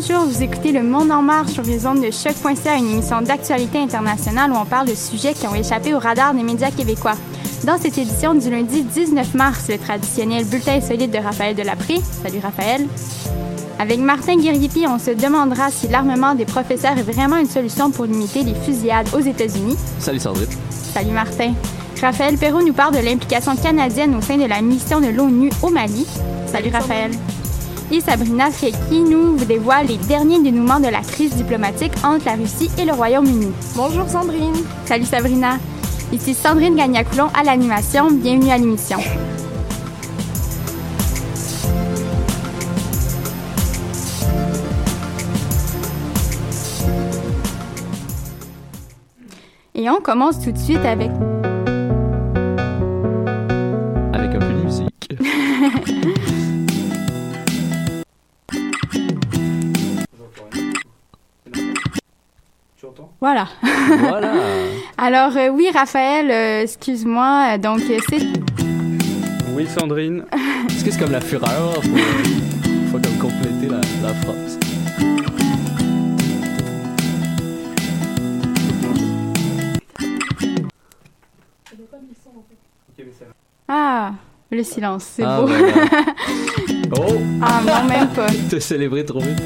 Bonjour, vous écoutez Le Monde en marche sur les ondes de choc.ca, une émission d'actualité internationale où on parle de sujets qui ont échappé au radar des médias québécois. Dans cette édition du lundi 19 mars, le traditionnel bulletin insolite de Raphaël Delapré. Salut Raphaël. Avec Martin Guerripi, on se demandera si l'armement des professeurs est vraiment une solution pour limiter les fusillades aux États-Unis. Salut Sandrine. Salut Martin. Raphaël Perrault nous parle de l'implication canadienne au sein de la mission de l'ONU au Mali. Salut Raphaël. Et Sabrina Fekki nous dévoile les derniers dénouements de la crise diplomatique entre la Russie et le Royaume-Uni. Bonjour Sandrine. Salut Sabrina. Ici Sandrine Gagnacoulon à l'animation. Bienvenue à l'émission. Et on commence tout de suite avec Voilà. Voilà. Alors euh, oui, Raphaël, euh, excuse-moi. euh, Donc euh, c'est Oui, Sandrine. Est-ce que c'est comme la fureur? Faut, faut comme compléter la, la phrase. ah le silence, c'est Ah, beau. voilà. Oh! ah non même pas. T'as célébré trop vite.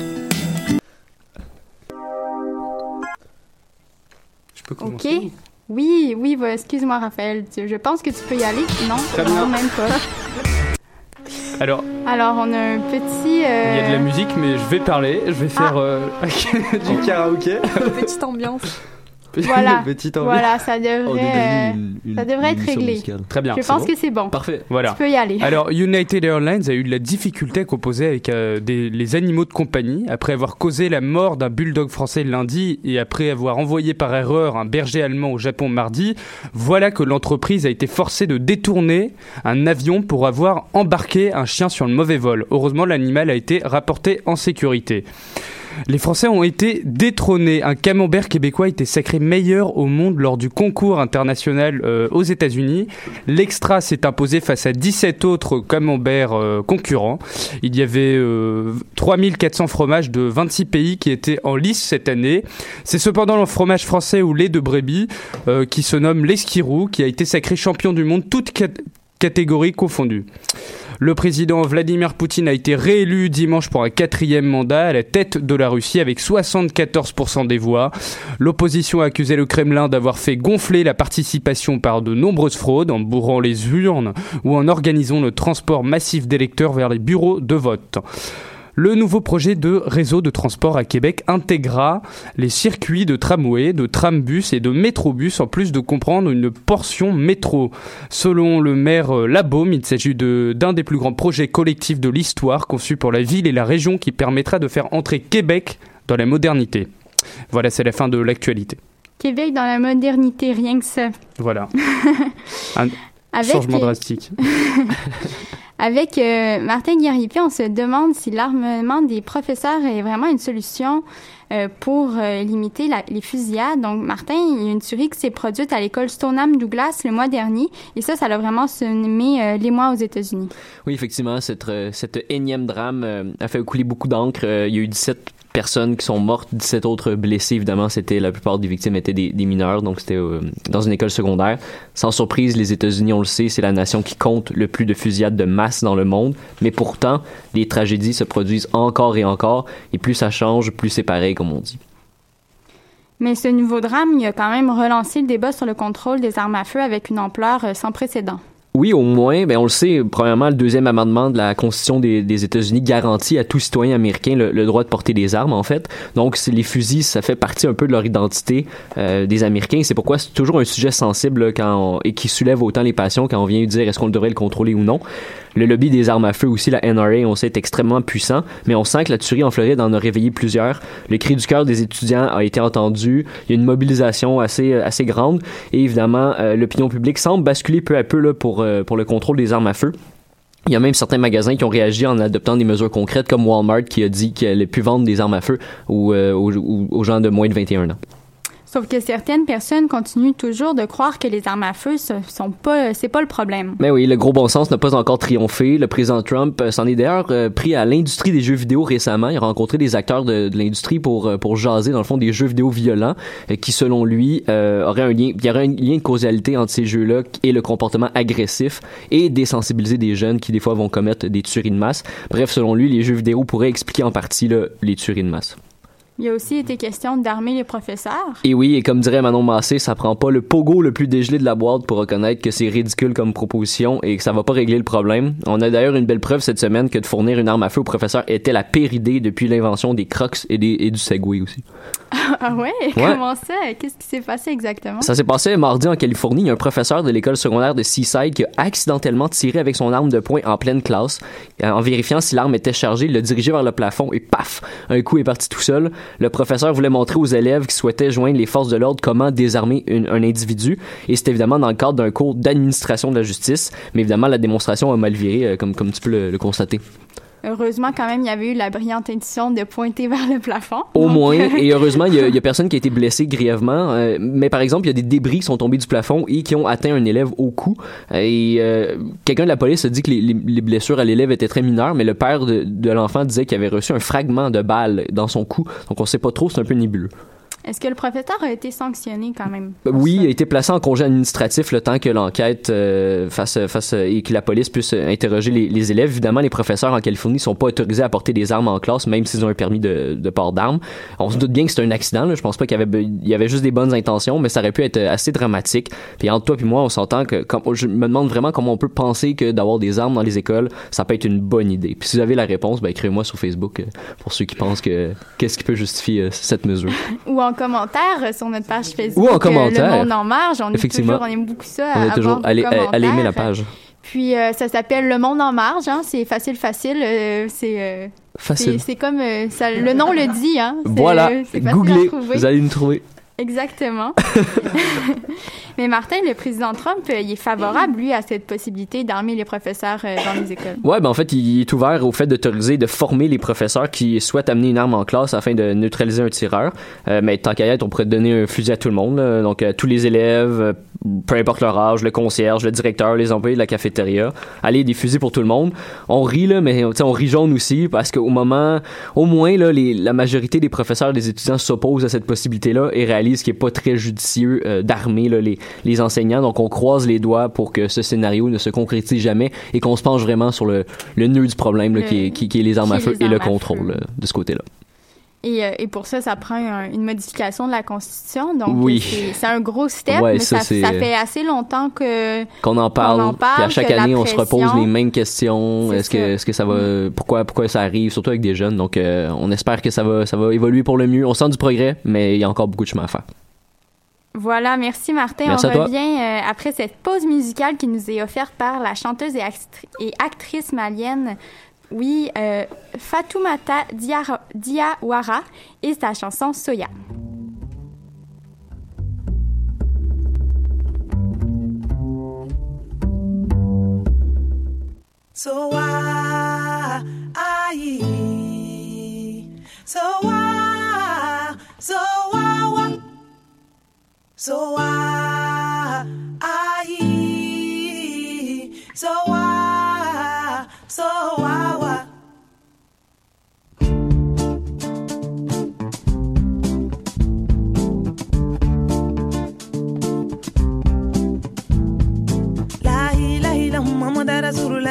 Ok. Oui, oui, excuse-moi Raphaël. Je pense que tu peux y aller. Non, Très non bien. même pas. Alors, Alors on a un petit. euh, il y a de la musique, mais je vais parler. Je vais faire euh, du karaoké. Petite ambiance. Voilà, Le petit envie. voilà, ça devrait, devenu euh, une- une- ça devrait être réglé. musicale. Très bien. Je pense bon. que c'est bon. Parfait. Voilà. Tu peux y aller. Alors, United Airlines a eu de la difficulté à composer avec euh, des- les animaux de compagnie après avoir causé la mort d'un bulldog français lundi et après avoir envoyé par erreur un berger allemand au Japon mardi. Voilà que l'entreprise a été forcée de détourner un avion pour avoir embarqué un chien sur le mauvais vol. Heureusement, l'animal a été rapporté en sécurité. Les Français ont été détrônés. Un camembert québécois été sacré meilleur au monde lors du concours international euh, aux États-Unis. L'extra s'est imposé face à 17 autres camemberts euh, concurrents. Il y avait euh, 3400 fromages de 26 pays qui étaient en lice cette année. C'est cependant le fromage français ou lait de brebis euh, qui se nomme l'Esquirou qui a été sacré champion du monde toutes cat- catégories confondues. Le président Vladimir Poutine a été réélu dimanche pour un quatrième mandat à la tête de la Russie avec 74% des voix. L'opposition a accusé le Kremlin d'avoir fait gonfler la participation par de nombreuses fraudes en bourrant les urnes ou en organisant le transport massif d'électeurs vers les bureaux de vote. Le nouveau projet de réseau de transport à Québec intégrera les circuits de tramway, de trambus et de métrobus en plus de comprendre une portion métro. Selon le maire euh, Labaume, il s'agit de- d'un des plus grands projets collectifs de l'histoire conçu pour la ville et la région qui permettra de faire entrer Québec dans la modernité. Voilà, c'est la fin de l'actualité. Québec dans la modernité, rien que ça. Voilà. Un Avec, changement drastique. Avec euh, Martin Guéripier, on se demande si l'armement des professeurs est vraiment une solution euh, pour euh, limiter les fusillades. Donc, Martin, il y a une tuerie qui s'est produite à l'école Stoneham Douglas le mois dernier, et ça, ça l'a vraiment semé euh, l'émoi aux États-Unis. Oui, effectivement, cette, cette énième drame a fait couler beaucoup d'encre. Il y a eu 17 personnes qui sont mortes, 17 autres blessés. Évidemment, c'était la plupart des victimes étaient des, mineurs, donc c'était euh, dans une école secondaire. Sans surprise, les États-Unis, on le sait, c'est la nation qui compte le plus de fusillades de masse dans le monde. Mais pourtant, les tragédies se produisent encore et encore, et plus ça change, plus c'est pareil, comme on dit. Mais ce nouveau drame, il a quand même relancé le débat sur le contrôle des armes à feu avec une ampleur euh, sans précédent. Oui, au moins, ben on le sait, premièrement, le deuxième amendement de la Constitution des, États-Unis garantit à tout citoyen américain le, droit de porter des armes, en fait. Donc, les fusils, ça fait partie un peu de leur identité euh, des Américains. C'est pourquoi c'est toujours un sujet sensible là, quand on- et qui soulève autant les passions quand on vient dire est-ce qu'on devrait le contrôler ou non. Le lobby des armes à feu aussi, la NRA, on sait, est extrêmement puissant, mais on sent que la tuerie en Floride en a réveillé plusieurs. Le cri du cœur des étudiants a été entendu. Il y a une mobilisation assez, euh, assez grande. Et évidemment, euh, l'opinion publique semble basculer peu à peu là, pour, euh, pour le contrôle des armes à feu. Il y a même certains magasins qui ont réagi en adoptant des mesures concrètes, comme Walmart qui a dit qu'elle allait plus vendre des armes à feu aux, aux gens de moins de 21 ans. Sauf que certaines personnes continuent toujours de croire que les armes à feu, ce sont pas, c'est pas le problème. Mais oui, le gros bon sens n'a pas encore triomphé. Le président Trump euh, s'en est d'ailleurs euh, pris à l'industrie des jeux vidéo récemment. Il a rencontré des acteurs de, l'industrie pour euh, pour jaser dans le fond des jeux vidéo violents, qui selon lui euh, auraient un lien, de causalité entre ces jeux-là et le comportement agressif et désensibiliser des jeunes qui des fois vont commettre des tueries de masse. Bref, selon lui, les jeux vidéo pourraient expliquer en partie les tueries de masse. Il y a aussi été question d'armer les professeurs. Et oui, et comme dirait Manon Massé, ça prend pas le pogo le plus dégelé de la boîte pour reconnaître que c'est ridicule comme proposition et que ça va pas régler le problème. On a d'ailleurs une belle preuve cette semaine que de fournir une arme à feu au professeur était la pire idée depuis l'invention des crocs et, des, et du Segway aussi. ah ouais? Comment ça? Qu'est-ce qui s'est passé exactement? Ça s'est passé mardi en Californie. Il y a un professeur de l'école secondaire de Seaside qui a accidentellement tiré avec son arme de poing en pleine classe. Euh, En vérifiant si l'arme était chargée, il l'a dirigé vers le plafond et paf! Un coup est parti tout seul. Le professeur voulait montrer aux élèves qui souhaitaient joindre les forces de l'ordre comment désarmer un individu. Et c'est évidemment dans le cadre d'un cours d'administration de la justice. Mais évidemment, la démonstration a mal viré, euh, comme, comme tu peux le- le constater. Heureusement, quand même, il y avait eu la brillante intention de pointer vers le plafond. Au Donc, moins, et heureusement, il y, y a personne qui a été blessé grièvement. euh, mais par exemple, il y a des débris qui sont tombés du plafond et qui ont atteint un élève au cou. Et euh, quelqu'un de la police a dit que les, les- les blessures à l'élève étaient très mineures, mais le père de, de l'enfant disait qu'il avait reçu un fragment de balle dans son cou. Donc on sait pas trop, c'est un peu nébuleux. Est-ce que le professeur a été sanctionné quand même? Oui, il a été placé en congé administratif le temps que l'enquête euh, fasse, fasse et que la police puisse euh, interroger les, les élèves. Évidemment, les professeurs en Californie sont pas autorisés à porter des armes en classe, même s'ils ont un permis de, de port d'armes. On se doute bien que c'est un accident. Là. Je pense pas qu'il y avait, be- il y avait juste des bonnes intentions, mais ça aurait pu être assez dramatique. Puis entre toi et moi, on s'entend que comme, je me demande vraiment comment on peut penser que d'avoir des armes dans les écoles, ça peut être une bonne idée. Puis si vous avez la réponse, ben écrivez-moi sur Facebook euh, pour ceux qui pensent que qu'est-ce qui peut justifier euh, cette mesure. Ou commentaire euh, sur notre page Facebook. Ou en euh, commentaire. Le Monde en marge. On, est toujours, on aime beaucoup ça. On est toujours. Allez, allez aimer la page. Puis euh, ça s'appelle Le Monde en marge. Hein. C'est facile, facile. euh, c'est. euh, Facile. c'est- comme euh, ça, le nom le dit, hein. Voilà, euh, googlez, vous allez nous trouver. Exactement. Mais Martin, le président Trump, il est favorable, lui, à cette possibilité d'armer les professeurs euh, dans les écoles. Ouais, ben en fait, il est ouvert au fait d'autoriser, de former les professeurs qui souhaitent amener une arme en classe afin de neutraliser un tireur. Euh, mais tant qu'à y être, on pourrait donner un fusil à tout le monde. Donc, euh, tous les élèves, peu importe leur âge, le concierge, le directeur, les employés de la cafétéria. Allez, des fusils pour tout le monde. On rit, là, mais on rit jaune aussi parce qu'au moment, au moins, là, les, la majorité des professeurs et des étudiants s'opposent à cette possibilité-là et réalisent qu'il n'est pas très judicieux euh, d'armer les, les enseignants. Donc, on croise les doigts pour que ce scénario ne se concrétise jamais et qu'on se penche vraiment sur le, le nœud du problème là, qui, est, qui, qui est les armes à feu et le contrôle de ce côté-là. Et, euh, et pour ça, ça prend un- une modification de la Constitution. Donc, Oui. euh, c'est- un gros step, Ouais, mais ça, ça, c'est- ça fait assez longtemps que... qu'on en parle, en parle, puis à chaque année on se repose les mêmes questions. est-ce que est-ce que ça va pourquoi pourquoi ça arrive surtout avec des jeunes? Donc euh, on espère que ça va ça va évoluer pour le mieux. On sent du progrès mais il y a encore beaucoup de chemin à faire. Voilà, merci Martin. Merci On revient euh, après cette pause musicale qui nous est offerte par la chanteuse et, actri- et actrice malienne, oui, euh, Fatoumata Diawara et sa chanson Soya. So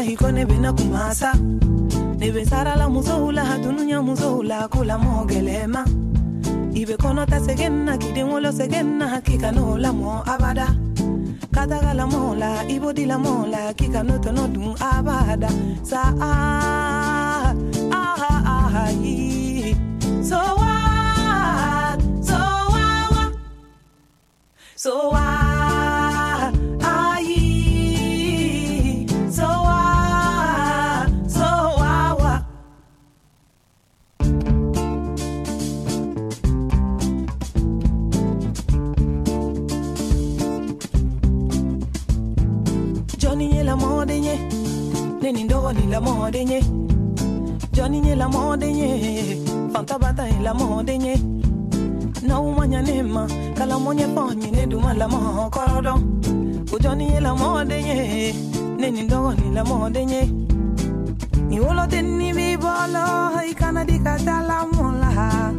Rasulullah ko ne bena kumasa. Ne be sara la muso la dununya muso la kula mogelema. Ibe kono ta segenna kidenwolo segenna hakika no mo abada. Kataga la mo la la mo kika no to dun abada. Sa ah so what so what so what Neni ndogo ni la mode nye. Johnny nye la mode nye. Fanta bata ni la mode nye. Na umanya nema Kala monye ponye ne duma la mo korodon O Johnny nye la mode nye. Ndogo ni la mode nye. Ni wolo teni bi bolo Ikana di katala mola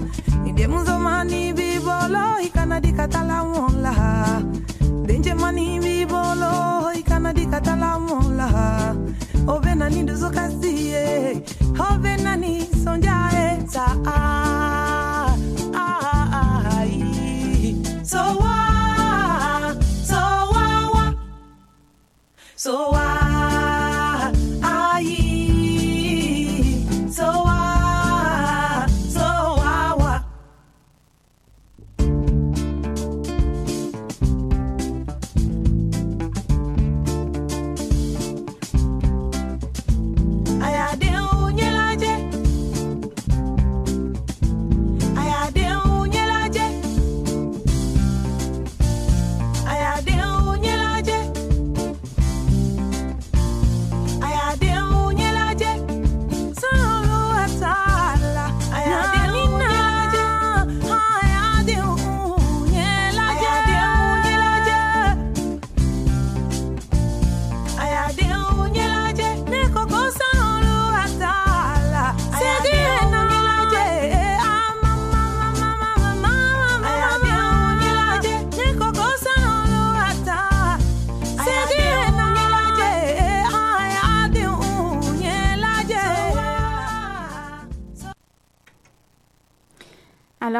Ni demuzo mani bi bolo Ikana di katala mola Denje mani bi bolo Ikana di katala mola Sa ah ah ah. So wa So wa wa. So wa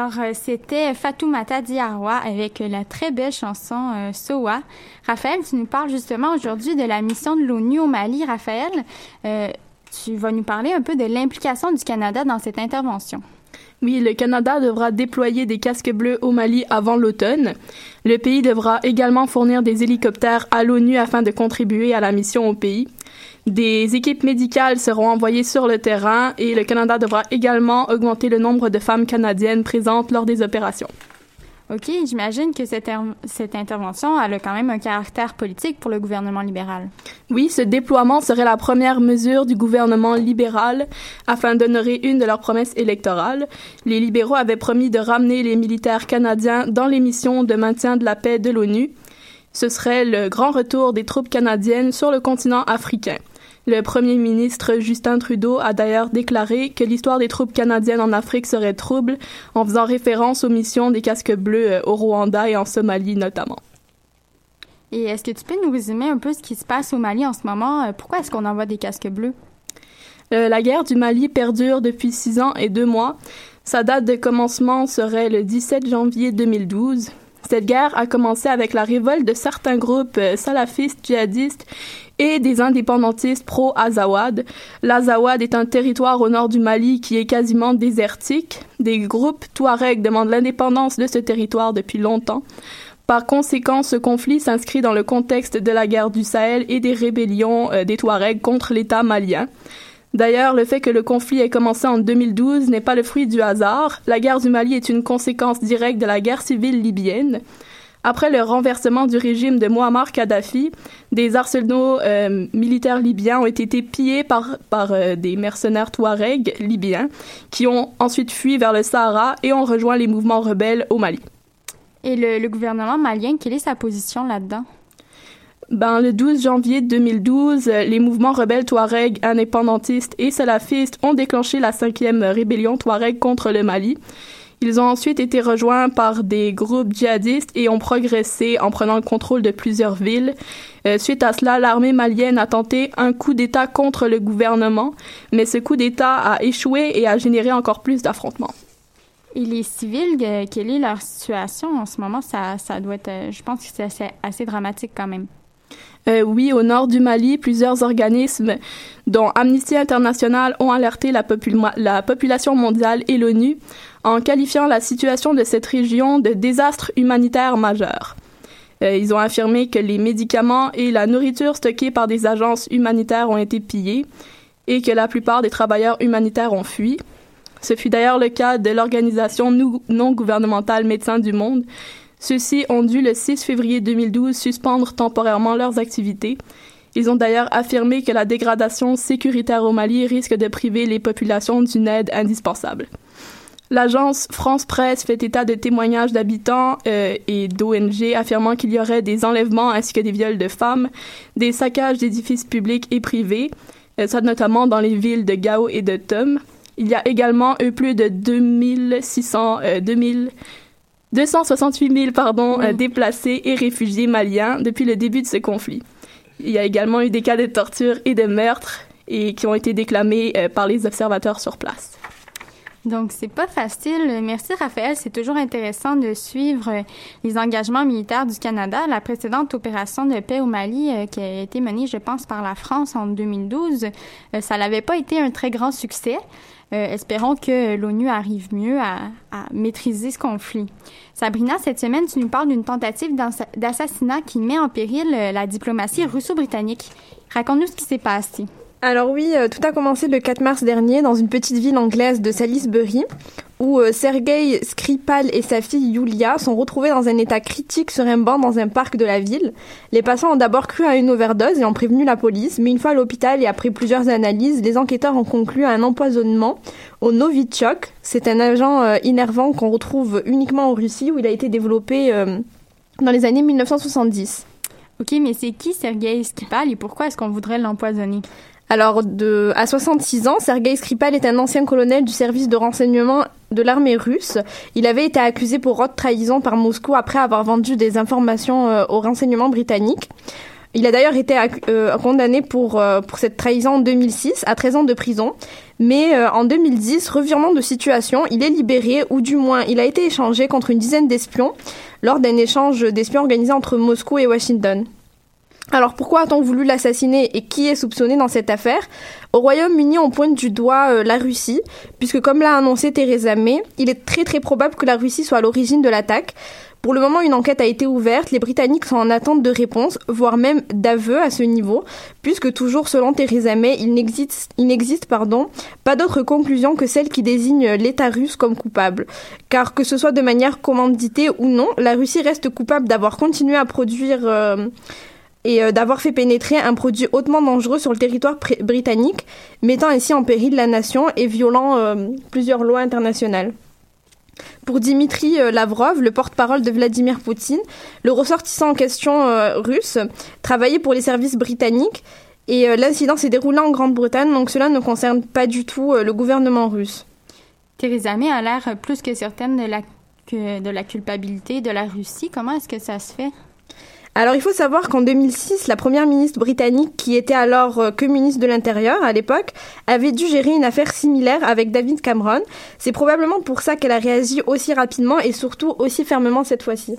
Alors, euh, c'était Fatoumata Diarwa avec la très belle chanson euh, Sowa. Raphaël, tu nous parles justement aujourd'hui de la mission de l'ONU au Mali. Raphaël, euh, tu vas nous parler un peu de l'implication du Canada dans cette intervention. Oui, le Canada devra déployer des casques bleus au Mali avant l'automne. Le pays devra également fournir des hélicoptères à l'ONU afin de contribuer à la mission au pays. Des équipes médicales seront envoyées sur le terrain et le Canada devra également augmenter le nombre de femmes canadiennes présentes lors des opérations. OK, j'imagine que cette, er- cette intervention elle a quand même un caractère politique pour le gouvernement libéral. Oui, ce déploiement serait la première mesure du gouvernement libéral afin d'honorer une de leurs promesses électorales. Les libéraux avaient promis de ramener les militaires canadiens dans les missions de maintien de la paix de l'ONU. Ce serait le grand retour des troupes canadiennes sur le continent africain. Le premier ministre Justin Trudeau a d'ailleurs déclaré que l'histoire des troupes canadiennes en Afrique serait trouble en faisant référence aux missions des casques bleus euh, au Rwanda et en Somalie notamment. Et est-ce que tu peux nous résumer un peu ce qui se passe au Mali en ce moment? Euh, Pourquoi est-ce qu'on envoie des casques bleus? Euh, la guerre du Mali perdure depuis six ans et deux mois. Sa date de commencement serait le 17 janvier 2012. Cette guerre a commencé avec la révolte de certains groupes euh, salafistes djihadistes et des indépendantistes pro-Azawad. L'Azawad est un territoire au nord du Mali qui est quasiment désertique. Des groupes Touaregs demandent l'indépendance de ce territoire depuis longtemps. Par conséquent, ce conflit s'inscrit dans le contexte de la guerre du Sahel et des rébellions euh, des Touaregs contre l'État malien. D'ailleurs, le fait que le conflit ait commencé en 2012 n'est pas le fruit du hasard. La guerre du Mali est une conséquence directe de la guerre civile libyenne. Après le renversement du régime de Muammar Kadhafi, des arsenaux euh, militaires libyens ont été pillés par, par euh, des mercenaires touaregs libyens qui ont ensuite fui vers le Sahara et ont rejoint les mouvements rebelles au Mali. Et le, le gouvernement malien, quelle est sa position là-dedans? Ben, le 12 janvier 2012, euh, les mouvements rebelles Touareg, indépendantistes et salafistes ont déclenché la cinquième rébellion Touareg contre le Mali. Ils ont ensuite été rejoints par des groupes djihadistes et ont progressé en prenant le contrôle de plusieurs villes. Euh, suite à cela, l'armée malienne a tenté un coup d'État contre le gouvernement, mais ce coup d'État a échoué et a généré encore plus d'affrontements. Et les civils, euh, quelle est leur situation en ce moment? Ça, ça doit être, je pense que c'est assez dramatique quand même. Euh, oui, au nord du Mali, plusieurs organismes, dont Amnesty International, ont alerté la, popul- la population mondiale et l'ONU en qualifiant la situation de cette région de désastre humanitaire majeur. Euh, ils ont affirmé que les médicaments et la nourriture stockés par des agences humanitaires ont été pillés et que la plupart des travailleurs humanitaires ont fui. Ce fut d'ailleurs le cas de l'organisation non gouvernementale Médecins du Monde. Ceux-ci ont dû le 6 février 2012 suspendre temporairement leurs activités. Ils ont d'ailleurs affirmé que la dégradation sécuritaire au Mali risque de priver les populations d'une aide indispensable. L'agence France Presse fait état de témoignages d'habitants euh, et d'ONG affirmant qu'il y aurait des enlèvements ainsi que des viols de femmes, des saccages d'édifices publics et privés, euh, ça notamment dans les villes de Gao et de Tom. Il y a également eu plus de 2600, euh, 2000, 268 000 pardon, euh, déplacés et réfugiés maliens depuis le début de ce conflit. Il y a également eu des cas de torture et de meurtre et qui ont été déclamés euh, par les observateurs sur place. Donc, c'est pas facile. Merci, Raphaël. C'est toujours intéressant de suivre euh, les engagements militaires du Canada. La précédente opération de paix au Mali, euh, qui a été menée, je pense, par la France en 2012, euh, ça n'avait pas été un très grand succès. Euh, espérons que l'ONU arrive mieux à, à maîtriser ce conflit. Sabrina, cette semaine, tu nous parles d'une tentative d'assa- d'assassinat qui met en péril euh, la diplomatie russo-britannique. Raconte-nous ce qui s'est passé. Alors oui, euh, tout a commencé le 4 mars dernier dans une petite ville anglaise de Salisbury, où euh, Sergei Skripal et sa fille Yulia sont retrouvés dans un état critique sur un banc dans un parc de la ville. Les patients ont d'abord cru à une overdose et ont prévenu la police, mais une fois à l'hôpital et après plusieurs analyses, les enquêteurs ont conclu à un empoisonnement au Novichok. C'est un agent euh, innervant qu'on retrouve uniquement en Russie, où il a été développé euh, dans les années 1970. OK, mais c'est qui Sergei Skripal et pourquoi est-ce qu'on voudrait l'empoisonner? Alors, de, à 66 ans, Sergei Skripal est un ancien colonel du service de renseignement de l'armée russe. Il avait été accusé pour haute trahison par Moscou après avoir vendu des informations euh, au renseignement britannique. Il a d'ailleurs été euh, condamné pour, euh, pour cette trahison en 2006 à 13 ans de prison. Mais euh, en 2010, revirement de situation, il est libéré, ou du moins il a été échangé contre une dizaine d'espions lors d'un échange d'espions organisé entre Moscou et Washington. Alors pourquoi a-t-on voulu l'assassiner et qui est soupçonné dans cette affaire? Au Royaume-Uni, on pointe du doigt euh, la Russie, puisque comme l'a annoncé Theresa May, il est très très probable que la Russie soit à l'origine de l'attaque. Pour le moment, une enquête a été ouverte, les Britanniques sont en attente de réponses, voire même d'aveux à ce niveau, puisque toujours selon Theresa May, il n'existe, il n'existe pas d'autre conclusion que celle qui désigne l'État russe comme coupable. Car que ce soit de manière commanditée ou non, la Russie reste coupable d'avoir continué à produire... euh, et euh, d'avoir fait pénétrer un produit hautement dangereux sur le territoire britannique, mettant ainsi en péril la nation et violant euh, plusieurs lois internationales. Pour Dimitri euh, Lavrov, le porte-parole de Vladimir Poutine, le ressortissant en question russe travaillait pour les services britanniques et l'incident s'est déroulé en Grande-Bretagne, donc cela ne concerne pas du tout le gouvernement russe. Theresa May a l'air plus que certaine de la culpabilité de la Russie. Comment est-ce que ça se fait? Alors il faut savoir qu'en 2006, la première ministre britannique, qui était alors euh, que ministre de l'Intérieur à l'époque, avait dû gérer une affaire similaire avec David Cameron. C'est probablement pour ça qu'elle a réagi aussi rapidement et surtout aussi fermement cette fois-ci.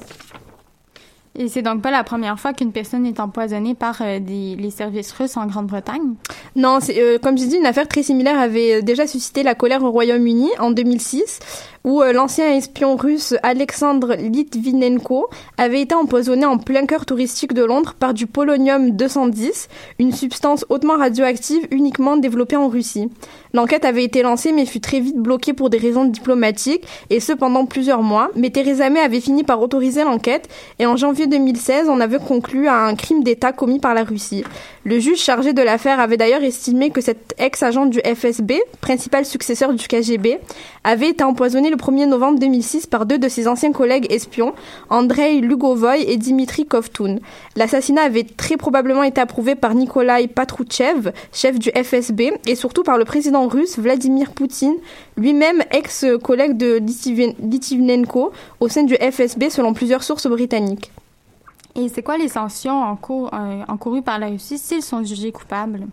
Et c'est donc pas la première fois qu'une personne est empoisonnée par euh, les services russes en Grande-Bretagne? Non, euh, comme j'ai dit, une affaire très similaire avait euh, déjà suscité la colère au Royaume-Uni en 2006, où l'ancien espion russe Alexandre Litvinenko avait été empoisonné en plein cœur touristique de Londres par du polonium 210, une substance hautement radioactive uniquement développée en Russie. L'enquête avait été lancée mais fut très vite bloquée pour des raisons diplomatiques, et ce pendant plusieurs mois, mais Theresa May avait fini par autoriser l'enquête, et en janvier 2016, on avait conclu à un crime d'État commis par la Russie. Le juge chargé de l'affaire avait d'ailleurs estimé que cet ex-agent du FSB, principal successeur du KGB, avait été empoisonné le 1er novembre 2006 par deux de ses anciens collègues espions, Andrei Lugovoy et Dimitri Kovtun. L'assassinat avait très probablement été approuvé par Nikolai Patrouchev, chef du FSB, et surtout par le président russe Vladimir Poutine, lui-même ex-collègue de Litvin- Litvinenko au sein du FSB selon plusieurs sources britanniques. Et c'est quoi les sanctions euh, encourues par la Russie s'ils sont jugés coupables?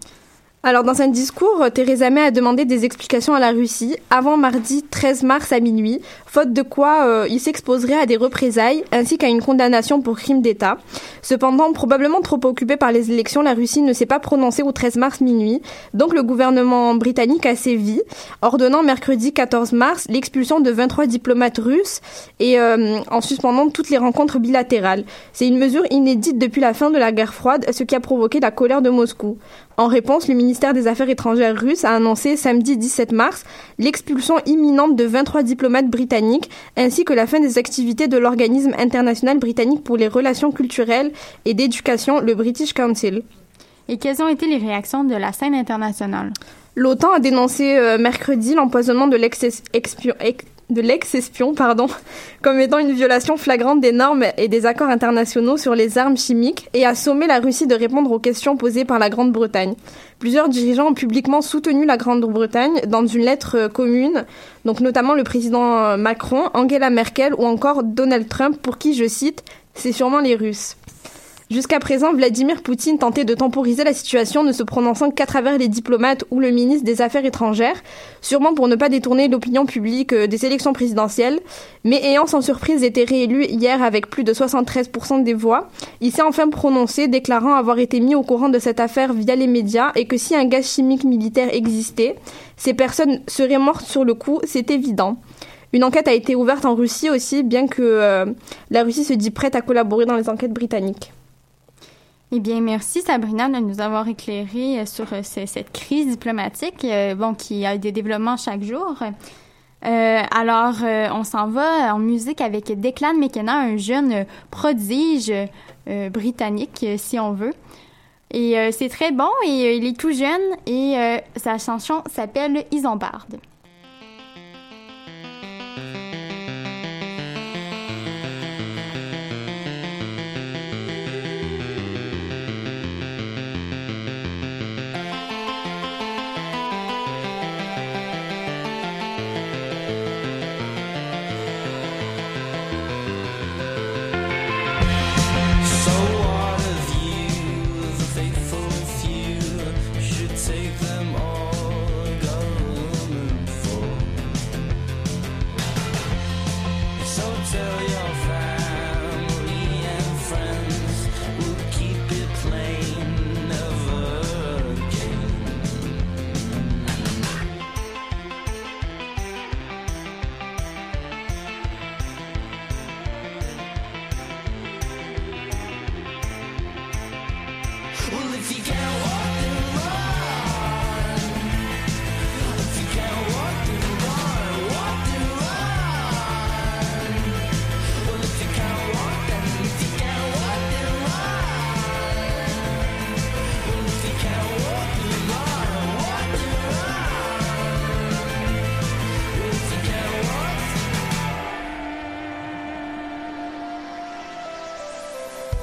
Alors, dans un discours, Theresa May a demandé des explications à la Russie avant mardi 13 mars à minuit, faute de quoi euh, il s'exposerait à des représailles ainsi qu'à une condamnation pour crime d'État. Cependant, probablement trop occupée par les élections, la Russie ne s'est pas prononcée au 13 mars minuit, donc le gouvernement britannique a sévi, ordonnant mercredi 14 mars l'expulsion de 23 diplomates russes et euh, en suspendant toutes les rencontres bilatérales. C'est une mesure inédite depuis la fin de la guerre froide, ce qui a provoqué la colère de Moscou. En réponse, le ministère des Affaires étrangères russe a annoncé samedi 17 mars l'expulsion imminente de 23 diplomates britanniques ainsi que la fin des activités de l'organisme international britannique pour les relations culturelles et d'éducation, le British Council. Et quelles ont été les réactions de la scène internationale? L'OTAN a dénoncé euh, mercredi l'empoisonnement de l'ex-espion ex- de l'ex-espion, pardon, comme étant une violation flagrante des normes et des accords internationaux sur les armes chimiques et a sommé la Russie de répondre aux questions posées par la Grande-Bretagne. Plusieurs dirigeants ont publiquement soutenu la Grande-Bretagne dans une lettre euh, commune, donc notamment le président euh, Macron, Angela Merkel ou encore Donald Trump pour qui, je cite, c'est sûrement les Russes. Jusqu'à présent, Vladimir Poutine tentait de temporiser la situation, ne se prononçant qu'à travers les diplomates ou le ministre des Affaires étrangères, sûrement pour ne pas détourner l'opinion publique euh, des élections présidentielles. Mais ayant sans surprise été réélu hier avec plus de 73% des voix, il s'est enfin prononcé, déclarant avoir été mis au courant de cette affaire via les médias et que si un gaz chimique militaire existait, ces personnes seraient mortes sur le coup, c'est évident. Une enquête a été ouverte en Russie aussi, bien que euh, la Russie se dit prête à collaborer dans les enquêtes britanniques. Eh bien, merci Sabrina de nous avoir éclairé euh, sur euh, ce- cette crise diplomatique, euh, bon, qui a des développements chaque jour. Alors, on s'en va en musique avec Declan McKenna, un jeune prodige britannique, si on veut. Et c'est très bon et il est tout jeune et sa chanson s'appelle Isambard.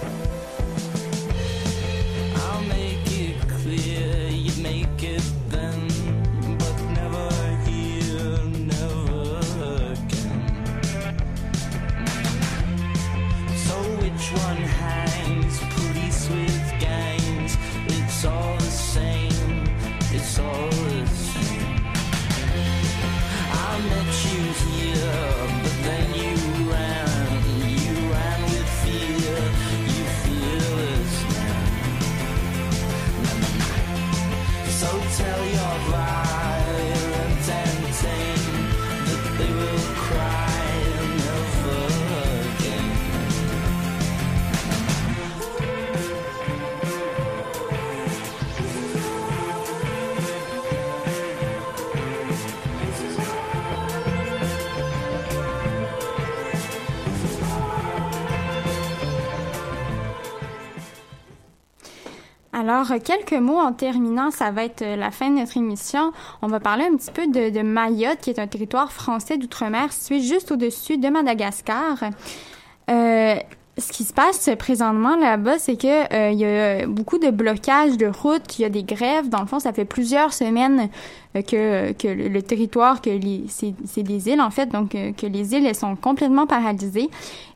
Bye. Alors, quelques mots en terminant, ça va être euh, la fin de notre émission. On va parler un petit peu de, Mayotte, qui est un territoire français d'outre-mer situé juste au-dessus de Madagascar. Euh, ce qui se passe présentement là-bas, c'est que euh, il y a beaucoup de blocages de routes, il y a des grèves. Dans le fond, ça fait plusieurs semaines que, que le, territoire, que c'est, des îles en fait, donc euh, que les îles elles sont complètement paralysées.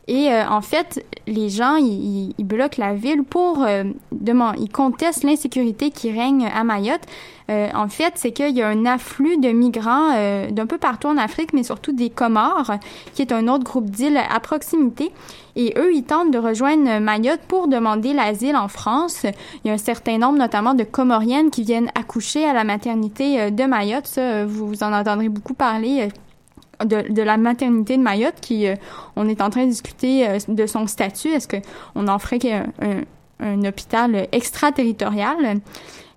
Et euh, en fait, les gens, ils, bloquent la ville pour euh, ils contestent l'insécurité qui règne à Mayotte. Euh, en fait, c'est qu'il y a un afflux de migrants euh, d'un peu partout en Afrique, mais surtout des Comores, qui est un autre groupe d'îles à proximité. Et eux, ils tentent de rejoindre Mayotte pour demander l'asile en France. Il y a un certain nombre, notamment, de Comoriennes qui viennent accoucher à la maternité euh, de Mayotte. Ça, euh, vous en entendrez beaucoup parler. euh, de, de la maternité de Mayotte qui euh, on est en train de discuter de son statut est-ce que on en ferait qu'un- un, un hôpital extraterritorial?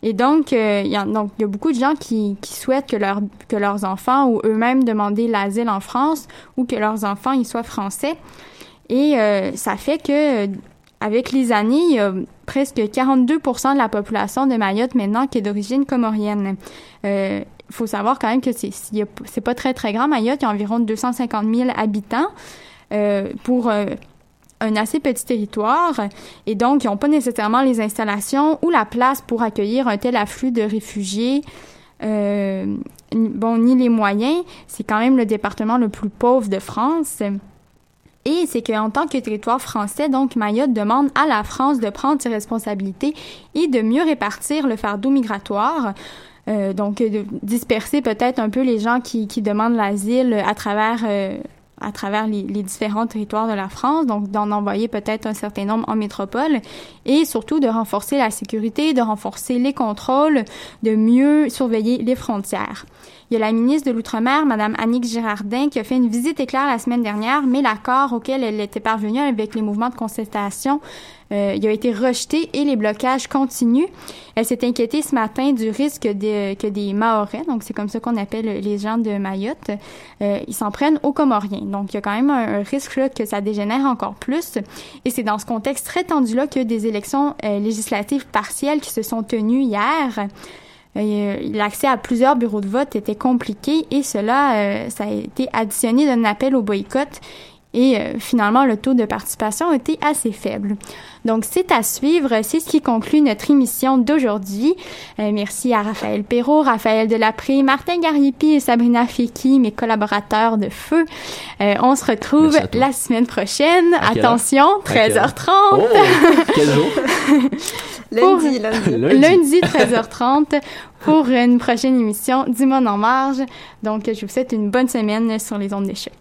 Et donc il y a y a beaucoup de gens qui, qui souhaitent que leur que leurs enfants ou eux-mêmes demander l'asile en France ou que leurs enfants ils soient français et ça fait que avec les années, il y a presque 42% de la population de Mayotte maintenant qui est d'origine comorienne. Euh, il faut savoir quand même que c'est pas très très grand. Mayotte, il y a environ 250 000 habitants euh, pour euh, un assez petit territoire et donc ils n'ont pas nécessairement les installations ou la place pour accueillir un tel afflux de réfugiés. Euh, bon, ni les moyens. C'est quand même le département le plus pauvre de France. Et c'est qu'en tant que territoire français, donc Mayotte demande à la France de prendre ses responsabilités et de mieux répartir le fardeau migratoire. Euh, donc de disperser peut-être un peu les gens qui, demandent l'asile à travers euh, les différents territoires de la France, donc d'en envoyer peut-être un certain nombre en métropole, et surtout de renforcer la sécurité, de renforcer les contrôles, de mieux surveiller les frontières. Il y a la ministre de l'Outre-mer, Madame Annick Girardin, qui a fait une visite éclair la semaine dernière, mais l'accord auquel elle était parvenue avec les mouvements de contestation, euh, il a été rejeté et les blocages continuent. Elle s'est inquiétée ce matin du risque de, que des Mahorais, donc c'est comme ça qu'on appelle les gens de Mayotte, euh, ils s'en prennent aux Comoriens. Donc il y a quand même un, risque là, que ça dégénère encore plus. Et c'est dans ce contexte très tendu-là que des élections euh, législatives partielles qui se sont tenues hier. Euh, L'accès à plusieurs bureaux de vote était compliqué et cela, euh, ça a été additionné d'un appel au boycott et euh, finalement le taux de participation était assez faible. Donc c'est à suivre, c'est ce qui conclut notre émission d'aujourd'hui. Euh, merci à Raphaël Perrault, Raphaël Delapré, Martin Garipi et Sabrina Feki, mes collaborateurs de feu. Euh, on se retrouve la semaine prochaine. Attention, À quelle heure? 13h30. Oh, quel jour? Lundi, lundi. lundi 13h30 pour une prochaine émission du Monde en marge. Donc, je vous souhaite une bonne semaine sur les ondes de choc.